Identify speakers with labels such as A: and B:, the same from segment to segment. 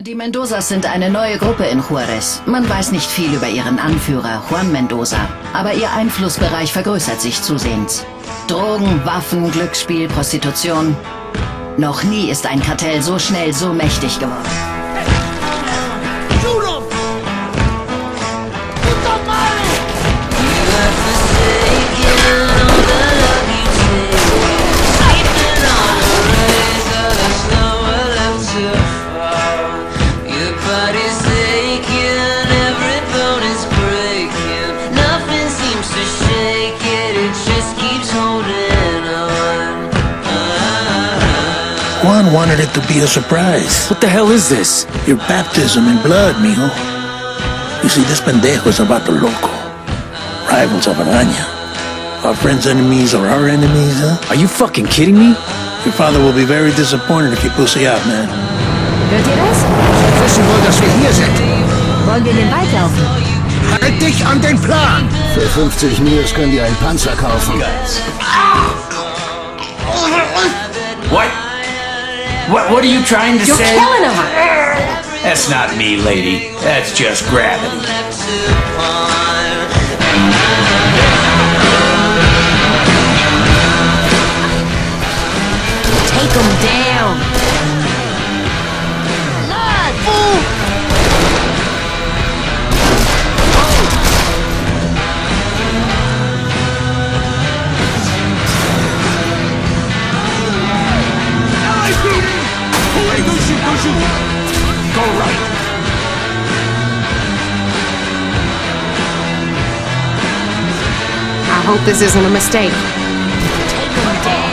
A: Die Mendozas sind eine neue Gruppe in Juarez. Man weiß nicht viel über ihren Anführer, Juan Mendoza. Aber ihr Einflussbereich vergrößert sich zusehends. Drogen, Waffen, Glücksspiel, Prostitution. Noch nie ist ein Kartell so schnell so mächtig geworden.
B: Juan wanted it to be a surprise.
C: What the hell is this?
B: Your baptism in blood, mijo. You see, this pendejo is about the loco. Rivals of Araña. Our friends' enemies are our enemies, huh?
C: Are you fucking kidding me?
B: Your father will be very disappointed if you pussy out, man.
D: Hört ihr das?
E: Sie wissen wohl, dass wir hier sind.
D: Wollen wir in den Wald laufen?
E: Halt dich an den Plan!
F: Für 50 Mios könnt ihr einen Panzer kaufen.
G: What? What, what are you trying to
D: You're
G: say?
D: killing him!
G: That's not me, lady. That's just gravity.
D: Take him down!
G: Go
D: hope this isn't a mistake. Take him down!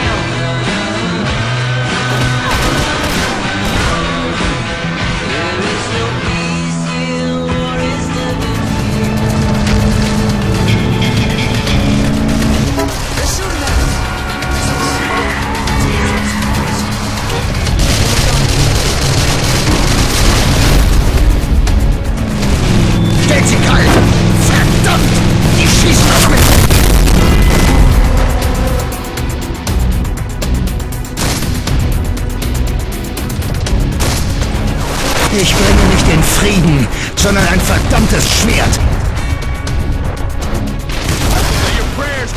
E: Ich bringe nicht den Frieden, sondern ein verdammtes Schwert.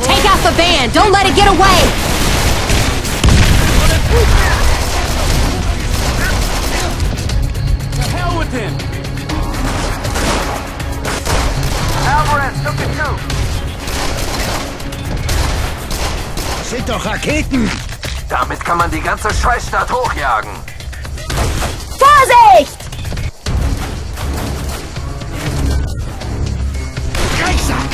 D: Take out the van! Don't let it get away!
G: Hell with him.
E: Das sind doch Raketen!
H: Damit kann man die ganze Scheißstadt hochjagen.
D: Vorsicht!
E: Drecksack!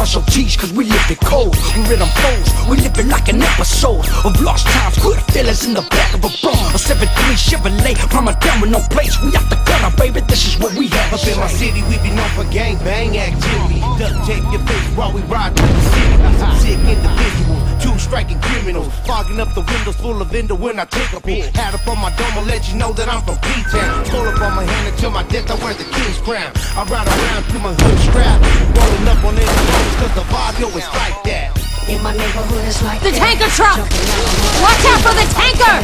E: Eyes cause we live it cold. We rhythm foes. We live it like an episode of lost times. Good feelings in the back of a brum. A 7-3 Chevrolet. Mama down with no place. We out the gutter, baby. This is what we have.
I: Up in my city, we be known for gang bang activity. Duct tape your face while we ride through the city. Some sick individuals, two striking criminals, fogging up the windows full of window when I take a pull. Hat up on my dome, I'll let you know that I'm from P-Town. Skull up on my hand until my death, I wear the king's crown. I ride around through my hood strap,
D: truck! Watch out for the tanker!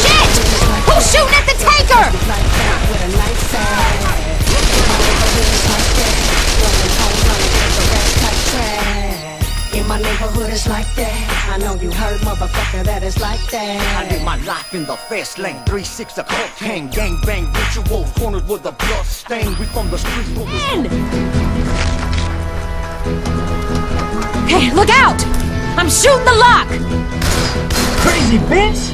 D: Shit! Who's shooting at the tanker?
J: Like that, with a nice side. In my neighborhood, it's like that. Rolling home, running with the rest like trash. In my neighborhood, it's like that. I know you heard, motherfucker, that it's like that.
E: I live my life in the fast lane, 3-6 a cocaine, gang bang Ritual cornered with a blood stain. We from the streets, but
D: Hey, look out! I'm shooting the lock!
E: Crazy bitch!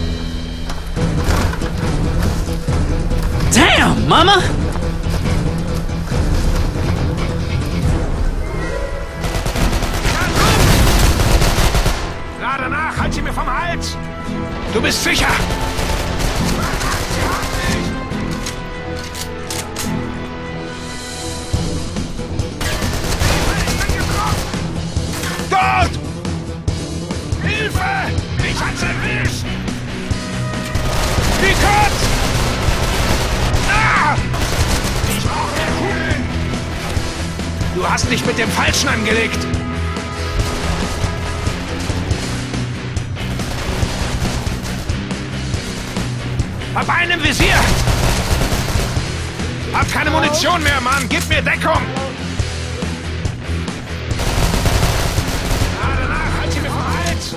C: Damn, mama!
E: Lade nach, halt sie mir vom Hals! Du bist sicher! Du hast dich mit dem Falschen angelegt! Hab einen Visier! Hab keine Munition mehr, Mann! Gib mir Deckung! Halt!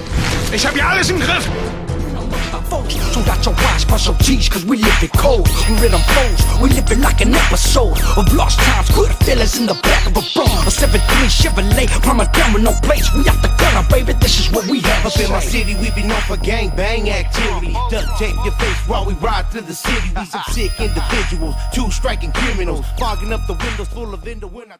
E: Ich hab hier alles im Griff!
K: Got your watch, bust your cheese, cause we live it cold. We rhythm flows, we live it like an episode of lost times. Good feelings in the back of a brum. A 7 3 Chevrolet, from a down with no place. We out the gunner, baby, this is what we have.
I: Up in my city, we be known for gang bang activity. Duct tape your face while we ride through the city. We some sick individuals, two striking criminals, fogging up the windows full of window when I.